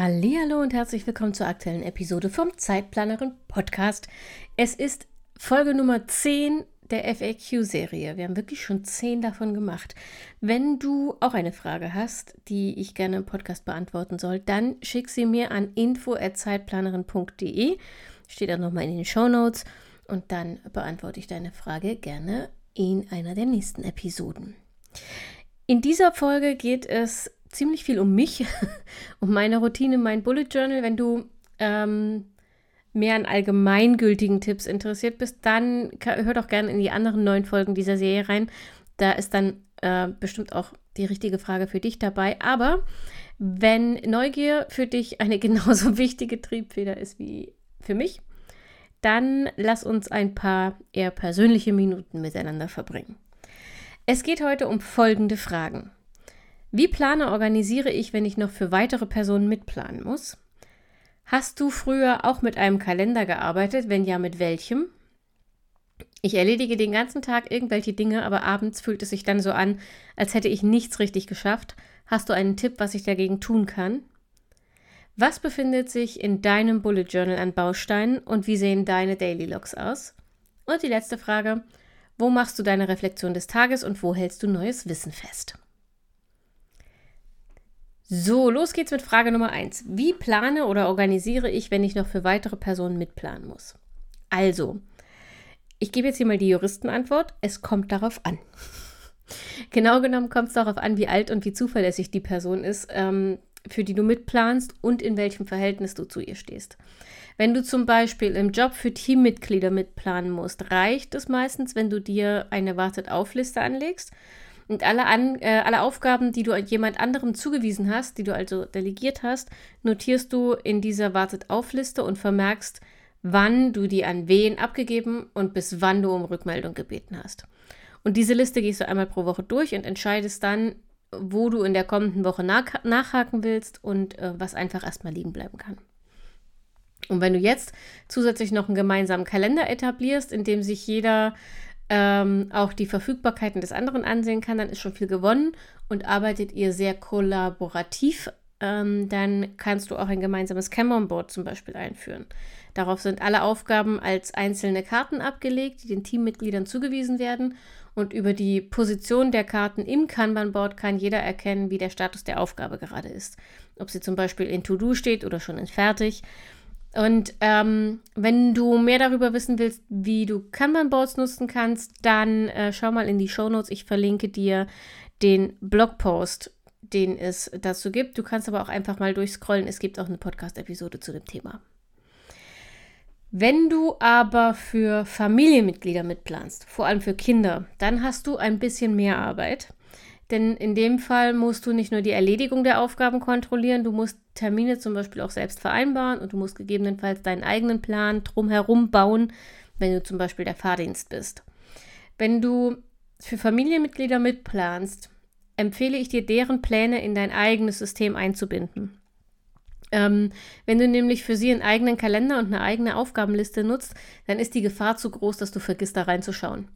Hallo und herzlich willkommen zur aktuellen Episode vom Zeitplanerin Podcast. Es ist Folge Nummer 10 der FAQ-Serie. Wir haben wirklich schon 10 davon gemacht. Wenn du auch eine Frage hast, die ich gerne im Podcast beantworten soll, dann schick sie mir an info@zeitplanerin.de. Steht auch nochmal in den Show Notes und dann beantworte ich deine Frage gerne in einer der nächsten Episoden. In dieser Folge geht es ziemlich viel um mich, um meine Routine, mein Bullet Journal. Wenn du ähm, mehr an allgemeingültigen Tipps interessiert bist, dann hör doch gerne in die anderen neun Folgen dieser Serie rein. Da ist dann äh, bestimmt auch die richtige Frage für dich dabei. Aber wenn Neugier für dich eine genauso wichtige Triebfeder ist wie für mich, dann lass uns ein paar eher persönliche Minuten miteinander verbringen. Es geht heute um folgende Fragen. Wie plane organisiere ich, wenn ich noch für weitere Personen mitplanen muss? Hast du früher auch mit einem Kalender gearbeitet? Wenn ja, mit welchem? Ich erledige den ganzen Tag irgendwelche Dinge, aber abends fühlt es sich dann so an, als hätte ich nichts richtig geschafft. Hast du einen Tipp, was ich dagegen tun kann? Was befindet sich in deinem Bullet Journal an Bausteinen und wie sehen deine Daily Logs aus? Und die letzte Frage, wo machst du deine Reflexion des Tages und wo hältst du neues Wissen fest? So, los geht's mit Frage Nummer 1. Wie plane oder organisiere ich, wenn ich noch für weitere Personen mitplanen muss? Also, ich gebe jetzt hier mal die Juristenantwort. Es kommt darauf an. genau genommen kommt es darauf an, wie alt und wie zuverlässig die Person ist, ähm, für die du mitplanst und in welchem Verhältnis du zu ihr stehst. Wenn du zum Beispiel im Job für Teammitglieder mitplanen musst, reicht es meistens, wenn du dir eine Wartet-auf-Liste anlegst und alle, an, äh, alle Aufgaben, die du jemand anderem zugewiesen hast, die du also delegiert hast, notierst du in dieser Wartet-auf-Liste und vermerkst, wann du die an wen abgegeben und bis wann du um Rückmeldung gebeten hast. Und diese Liste gehst du einmal pro Woche durch und entscheidest dann, wo du in der kommenden Woche nach nachhaken willst und äh, was einfach erstmal liegen bleiben kann. Und wenn du jetzt zusätzlich noch einen gemeinsamen Kalender etablierst, in dem sich jeder ähm, auch die Verfügbarkeiten des anderen ansehen kann, dann ist schon viel gewonnen und arbeitet ihr sehr kollaborativ, ähm, dann kannst du auch ein gemeinsames Kanban-Board zum Beispiel einführen. Darauf sind alle Aufgaben als einzelne Karten abgelegt, die den Teammitgliedern zugewiesen werden. Und über die Position der Karten im Kanban-Board kann jeder erkennen, wie der Status der Aufgabe gerade ist. Ob sie zum Beispiel in To-Do steht oder schon in Fertig. Und ähm, wenn du mehr darüber wissen willst, wie du Kanban-Boards nutzen kannst, dann äh, schau mal in die Show Notes. Ich verlinke dir den Blogpost, den es dazu gibt. Du kannst aber auch einfach mal durchscrollen. Es gibt auch eine Podcast-Episode zu dem Thema. Wenn du aber für Familienmitglieder mitplanst, vor allem für Kinder, dann hast du ein bisschen mehr Arbeit. Denn in dem Fall musst du nicht nur die Erledigung der Aufgaben kontrollieren, du musst Termine zum Beispiel auch selbst vereinbaren und du musst gegebenenfalls deinen eigenen Plan drumherum bauen, wenn du zum Beispiel der Fahrdienst bist. Wenn du für Familienmitglieder mitplanst, empfehle ich dir, deren Pläne in dein eigenes System einzubinden. Ähm, wenn du nämlich für sie einen eigenen Kalender und eine eigene Aufgabenliste nutzt, dann ist die Gefahr zu groß, dass du vergisst, da reinzuschauen.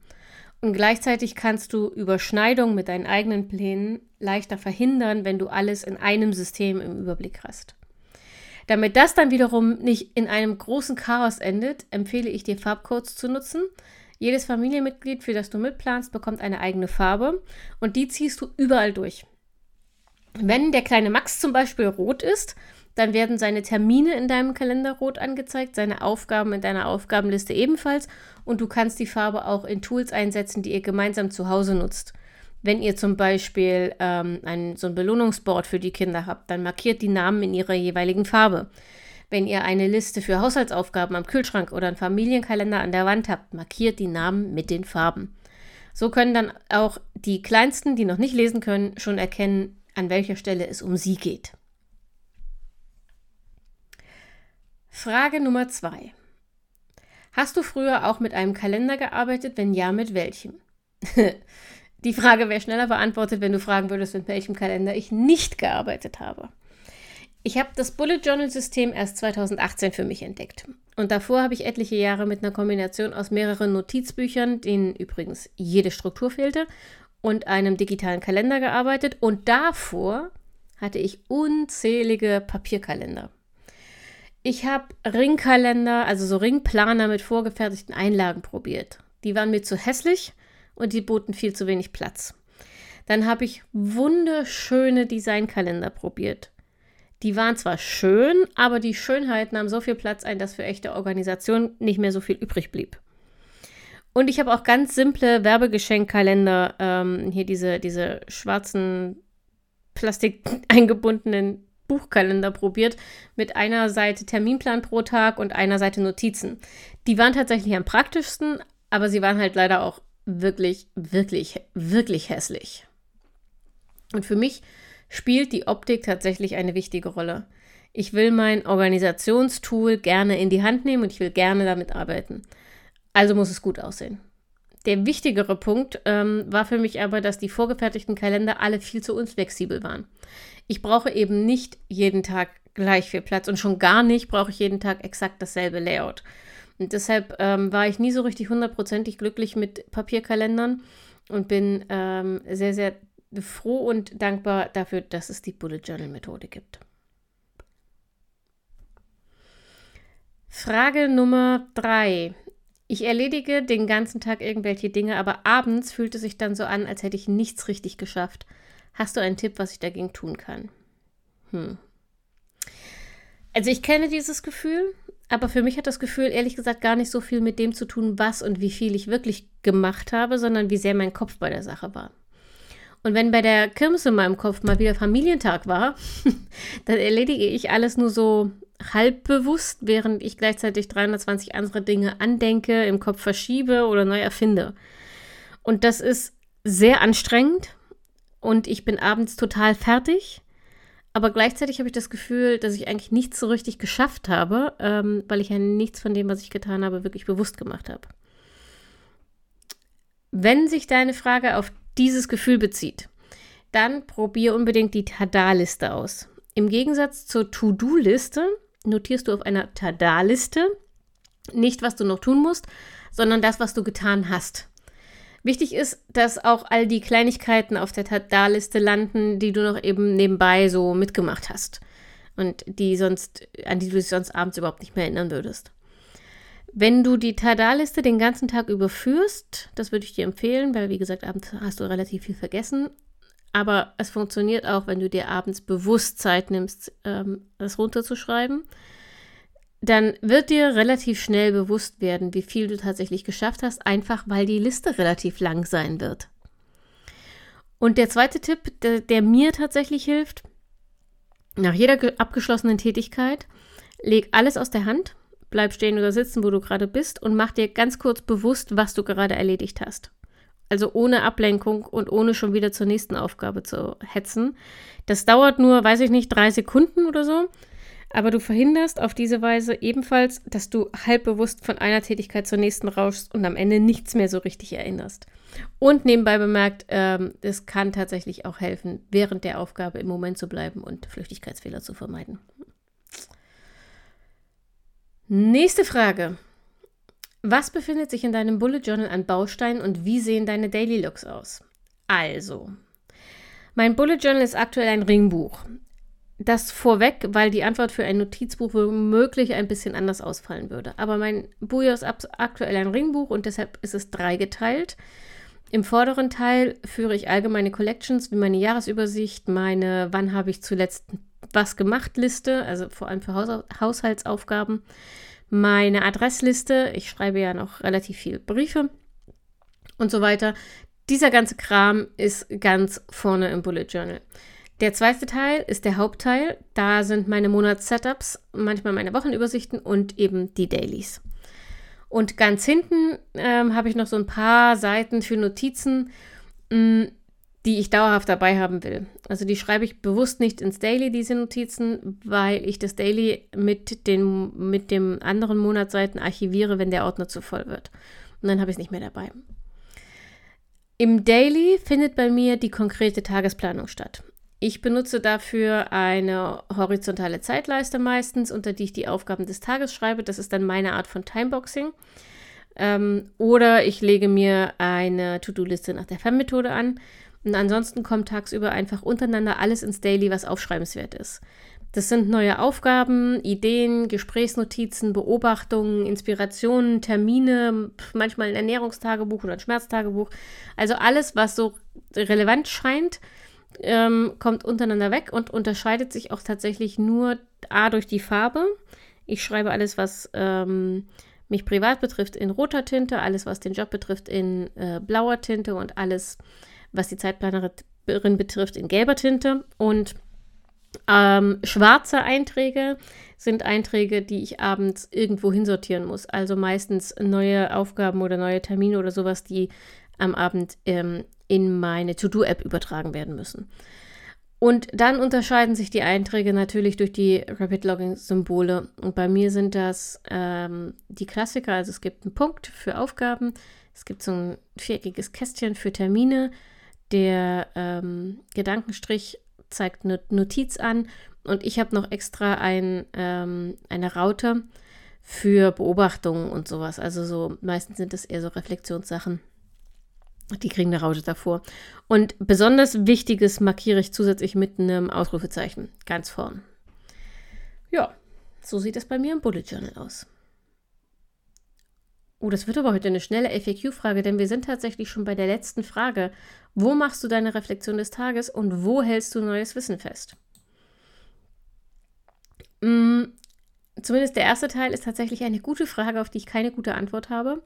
Und gleichzeitig kannst du Überschneidungen mit deinen eigenen Plänen leichter verhindern, wenn du alles in einem System im Überblick hast. Damit das dann wiederum nicht in einem großen Chaos endet, empfehle ich dir Farbcodes zu nutzen. Jedes Familienmitglied, für das du mitplanst, bekommt eine eigene Farbe und die ziehst du überall durch. Wenn der kleine Max zum Beispiel rot ist, dann werden seine Termine in deinem Kalender rot angezeigt, seine Aufgaben in deiner Aufgabenliste ebenfalls und du kannst die Farbe auch in Tools einsetzen, die ihr gemeinsam zu Hause nutzt. Wenn ihr zum Beispiel ähm, ein, so ein Belohnungsboard für die Kinder habt, dann markiert die Namen in ihrer jeweiligen Farbe. Wenn ihr eine Liste für Haushaltsaufgaben am Kühlschrank oder einen Familienkalender an der Wand habt, markiert die Namen mit den Farben. So können dann auch die Kleinsten, die noch nicht lesen können, schon erkennen, an welcher Stelle es um sie geht. Frage Nummer zwei. Hast du früher auch mit einem Kalender gearbeitet? Wenn ja, mit welchem? Die Frage wäre schneller beantwortet, wenn du fragen würdest, mit welchem Kalender ich nicht gearbeitet habe. Ich habe das Bullet Journal System erst 2018 für mich entdeckt. Und davor habe ich etliche Jahre mit einer Kombination aus mehreren Notizbüchern, denen übrigens jede Struktur fehlte, und einem digitalen Kalender gearbeitet. Und davor hatte ich unzählige Papierkalender. Ich habe Ringkalender, also so Ringplaner mit vorgefertigten Einlagen probiert. Die waren mir zu hässlich und die boten viel zu wenig Platz. Dann habe ich wunderschöne Designkalender probiert. Die waren zwar schön, aber die Schönheit nahm so viel Platz ein, dass für echte Organisation nicht mehr so viel übrig blieb. Und ich habe auch ganz simple Werbegeschenkkalender, ähm, hier diese, diese schwarzen Plastik eingebundenen Buchkalender probiert mit einer Seite Terminplan pro Tag und einer Seite Notizen. Die waren tatsächlich am praktischsten, aber sie waren halt leider auch wirklich, wirklich, wirklich hässlich. Und für mich spielt die Optik tatsächlich eine wichtige Rolle. Ich will mein Organisationstool gerne in die Hand nehmen und ich will gerne damit arbeiten. Also muss es gut aussehen. Der wichtigere Punkt ähm, war für mich aber, dass die vorgefertigten Kalender alle viel zu unflexibel waren. Ich brauche eben nicht jeden Tag gleich viel Platz und schon gar nicht brauche ich jeden Tag exakt dasselbe Layout. Und deshalb ähm, war ich nie so richtig hundertprozentig glücklich mit Papierkalendern und bin ähm, sehr, sehr froh und dankbar dafür, dass es die Bullet Journal Methode gibt. Frage Nummer drei. Ich erledige den ganzen Tag irgendwelche Dinge, aber abends fühlt es sich dann so an, als hätte ich nichts richtig geschafft. Hast du einen Tipp, was ich dagegen tun kann? Hm. Also ich kenne dieses Gefühl, aber für mich hat das Gefühl ehrlich gesagt gar nicht so viel mit dem zu tun, was und wie viel ich wirklich gemacht habe, sondern wie sehr mein Kopf bei der Sache war. Und wenn bei der Kirmes in meinem Kopf mal wieder Familientag war, dann erledige ich alles nur so halb bewusst, während ich gleichzeitig 320 andere Dinge andenke, im Kopf verschiebe oder neu erfinde. Und das ist sehr anstrengend und ich bin abends total fertig. Aber gleichzeitig habe ich das Gefühl, dass ich eigentlich nichts so richtig geschafft habe, ähm, weil ich ja nichts von dem, was ich getan habe, wirklich bewusst gemacht habe. Wenn sich deine Frage auf dieses Gefühl bezieht, dann probier unbedingt die Tada-Liste aus. Im Gegensatz zur To-Do-Liste notierst du auf einer Tada-Liste nicht, was du noch tun musst, sondern das, was du getan hast. Wichtig ist, dass auch all die Kleinigkeiten auf der Tada-Liste landen, die du noch eben nebenbei so mitgemacht hast und die sonst, an die du dich sonst abends überhaupt nicht mehr erinnern würdest. Wenn du die Tada-Liste den ganzen Tag überführst, das würde ich dir empfehlen, weil wie gesagt, abends hast du relativ viel vergessen, aber es funktioniert auch, wenn du dir abends bewusst Zeit nimmst, ähm, das runterzuschreiben. Dann wird dir relativ schnell bewusst werden, wie viel du tatsächlich geschafft hast, einfach weil die Liste relativ lang sein wird. Und der zweite Tipp, der, der mir tatsächlich hilft, nach jeder abgeschlossenen Tätigkeit, leg alles aus der Hand, bleib stehen oder sitzen, wo du gerade bist und mach dir ganz kurz bewusst, was du gerade erledigt hast. Also ohne Ablenkung und ohne schon wieder zur nächsten Aufgabe zu hetzen. Das dauert nur, weiß ich nicht, drei Sekunden oder so. Aber du verhinderst auf diese Weise ebenfalls, dass du halbbewusst von einer Tätigkeit zur nächsten rauschst und am Ende nichts mehr so richtig erinnerst. Und nebenbei bemerkt, ähm, es kann tatsächlich auch helfen, während der Aufgabe im Moment zu bleiben und Flüchtigkeitsfehler zu vermeiden. Nächste Frage. Was befindet sich in deinem Bullet Journal an Bausteinen und wie sehen deine Daily Looks aus? Also, mein Bullet Journal ist aktuell ein Ringbuch. Das vorweg, weil die Antwort für ein Notizbuch womöglich ein bisschen anders ausfallen würde. Aber mein Buch ist aktuell ein Ringbuch und deshalb ist es dreigeteilt. Im vorderen Teil führe ich allgemeine Collections wie meine Jahresübersicht, meine Wann habe ich zuletzt was gemacht Liste, also vor allem für Haus Haushaltsaufgaben meine Adressliste. Ich schreibe ja noch relativ viele Briefe und so weiter. Dieser ganze Kram ist ganz vorne im Bullet Journal. Der zweite Teil ist der Hauptteil. Da sind meine Monats-Setups, manchmal meine Wochenübersichten und eben die Dailies. Und ganz hinten ähm, habe ich noch so ein paar Seiten für Notizen. Mm, die ich dauerhaft dabei haben will. Also die schreibe ich bewusst nicht ins Daily, diese Notizen, weil ich das Daily mit, den, mit dem anderen Monatsseiten archiviere, wenn der Ordner zu voll wird. Und dann habe ich es nicht mehr dabei. Im Daily findet bei mir die konkrete Tagesplanung statt. Ich benutze dafür eine horizontale Zeitleiste meistens, unter die ich die Aufgaben des Tages schreibe. Das ist dann meine Art von Timeboxing. Ähm, oder ich lege mir eine To-Do-Liste nach der FEM-Methode an. Und ansonsten kommt tagsüber einfach untereinander alles ins Daily, was aufschreibenswert ist. Das sind neue Aufgaben, Ideen, Gesprächsnotizen, Beobachtungen, Inspirationen, Termine, manchmal ein Ernährungstagebuch oder ein Schmerztagebuch. Also alles, was so relevant scheint, ähm, kommt untereinander weg und unterscheidet sich auch tatsächlich nur A durch die Farbe. Ich schreibe alles, was ähm, mich privat betrifft, in roter Tinte, alles, was den Job betrifft, in äh, blauer Tinte und alles, was die Zeitplanerin betrifft, in gelber Tinte. Und ähm, schwarze Einträge sind Einträge, die ich abends irgendwo hinsortieren muss. Also meistens neue Aufgaben oder neue Termine oder sowas, die am Abend ähm, in meine To-Do-App übertragen werden müssen. Und dann unterscheiden sich die Einträge natürlich durch die Rapid Logging-Symbole. Und bei mir sind das ähm, die Klassiker. Also es gibt einen Punkt für Aufgaben, es gibt so ein viereckiges Kästchen für Termine. Der ähm, Gedankenstrich zeigt eine Notiz an und ich habe noch extra ein, ähm, eine Raute für Beobachtungen und sowas. Also so meistens sind es eher so Reflexionssachen. Die kriegen eine Raute davor. Und besonders Wichtiges markiere ich zusätzlich mit einem Ausrufezeichen ganz vorn. Ja, so sieht es bei mir im Bullet Journal aus. Oh, das wird aber heute eine schnelle FAQ-Frage, denn wir sind tatsächlich schon bei der letzten Frage. Wo machst du deine Reflexion des Tages und wo hältst du neues Wissen fest? Mm, zumindest der erste Teil ist tatsächlich eine gute Frage, auf die ich keine gute Antwort habe.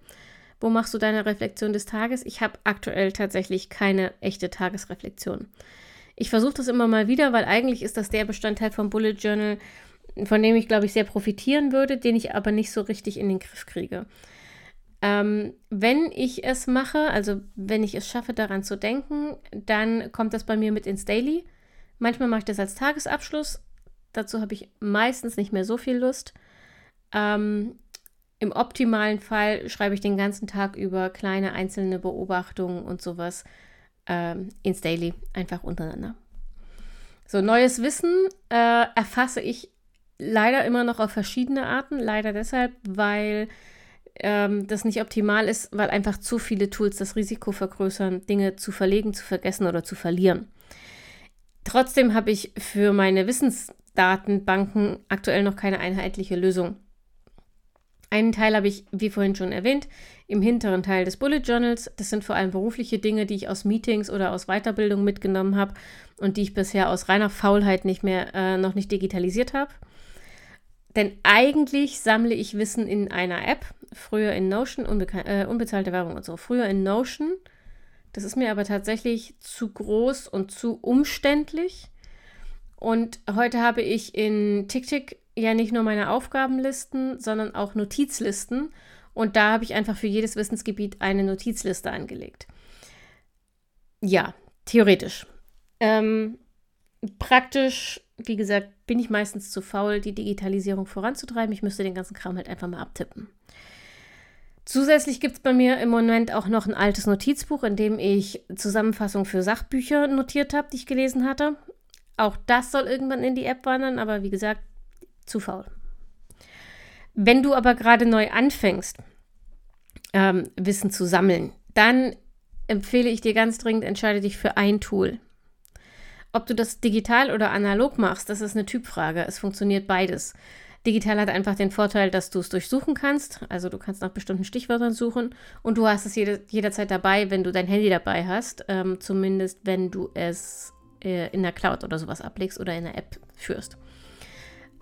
Wo machst du deine Reflexion des Tages? Ich habe aktuell tatsächlich keine echte Tagesreflexion. Ich versuche das immer mal wieder, weil eigentlich ist das der Bestandteil vom Bullet Journal, von dem ich, glaube ich, sehr profitieren würde, den ich aber nicht so richtig in den Griff kriege. Ähm, wenn ich es mache, also wenn ich es schaffe, daran zu denken, dann kommt das bei mir mit ins Daily. Manchmal mache ich das als Tagesabschluss. Dazu habe ich meistens nicht mehr so viel Lust. Ähm, im optimalen Fall schreibe ich den ganzen Tag über kleine einzelne Beobachtungen und sowas ähm, ins Daily, einfach untereinander. So, neues Wissen äh, erfasse ich leider immer noch auf verschiedene Arten. Leider deshalb, weil ähm, das nicht optimal ist, weil einfach zu viele Tools das Risiko vergrößern, Dinge zu verlegen, zu vergessen oder zu verlieren. Trotzdem habe ich für meine Wissensdatenbanken aktuell noch keine einheitliche Lösung. Einen Teil habe ich, wie vorhin schon erwähnt, im hinteren Teil des Bullet Journals. Das sind vor allem berufliche Dinge, die ich aus Meetings oder aus Weiterbildung mitgenommen habe und die ich bisher aus reiner Faulheit nicht mehr äh, noch nicht digitalisiert habe. Denn eigentlich sammle ich Wissen in einer App, früher in Notion, äh, unbezahlte Werbung und so, früher in Notion. Das ist mir aber tatsächlich zu groß und zu umständlich. Und heute habe ich in TickTick ja nicht nur meine Aufgabenlisten, sondern auch Notizlisten. Und da habe ich einfach für jedes Wissensgebiet eine Notizliste angelegt. Ja, theoretisch. Ähm, praktisch, wie gesagt, bin ich meistens zu faul, die Digitalisierung voranzutreiben. Ich müsste den ganzen Kram halt einfach mal abtippen. Zusätzlich gibt es bei mir im Moment auch noch ein altes Notizbuch, in dem ich Zusammenfassungen für Sachbücher notiert habe, die ich gelesen hatte. Auch das soll irgendwann in die App wandern, aber wie gesagt, zu faul. Wenn du aber gerade neu anfängst, ähm, Wissen zu sammeln, dann empfehle ich dir ganz dringend, entscheide dich für ein Tool. Ob du das digital oder analog machst, das ist eine Typfrage. Es funktioniert beides. Digital hat einfach den Vorteil, dass du es durchsuchen kannst. Also du kannst nach bestimmten Stichwörtern suchen und du hast es jede, jederzeit dabei, wenn du dein Handy dabei hast. Ähm, zumindest wenn du es äh, in der Cloud oder sowas ablegst oder in der App führst.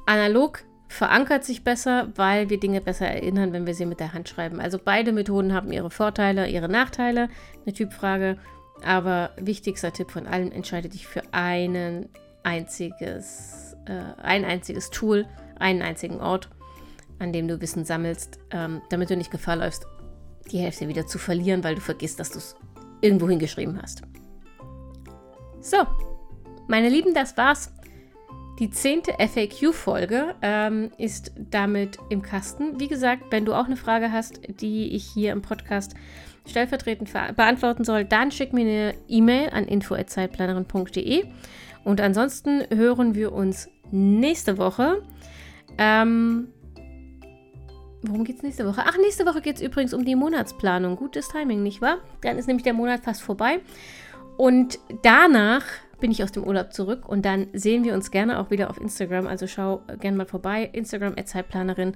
Analog verankert sich besser, weil wir Dinge besser erinnern, wenn wir sie mit der Hand schreiben. Also beide Methoden haben ihre Vorteile, ihre Nachteile. Eine Typfrage. Aber wichtigster Tipp von allen, entscheide dich für einen einziges, äh, ein einziges Tool, einen einzigen Ort, an dem du Wissen sammelst, ähm, damit du nicht Gefahr läufst, die Hälfte wieder zu verlieren, weil du vergisst, dass du es irgendwo hingeschrieben hast. So, meine Lieben, das war's. Die zehnte FAQ-Folge ähm, ist damit im Kasten. Wie gesagt, wenn du auch eine Frage hast, die ich hier im Podcast stellvertretend beantworten soll, dann schick mir eine E-Mail an info.zeitplanerin.de. Und ansonsten hören wir uns nächste Woche. Ähm, worum geht es nächste Woche? Ach, nächste Woche geht es übrigens um die Monatsplanung. Gutes Timing, nicht wahr? Dann ist nämlich der Monat fast vorbei. Und danach bin ich aus dem Urlaub zurück und dann sehen wir uns gerne auch wieder auf Instagram. Also schau gerne mal vorbei. Instagram Zeitplanerin.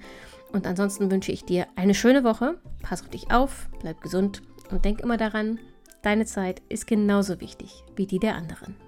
Und ansonsten wünsche ich dir eine schöne Woche. Pass auf dich auf, bleib gesund und denk immer daran, deine Zeit ist genauso wichtig wie die der anderen.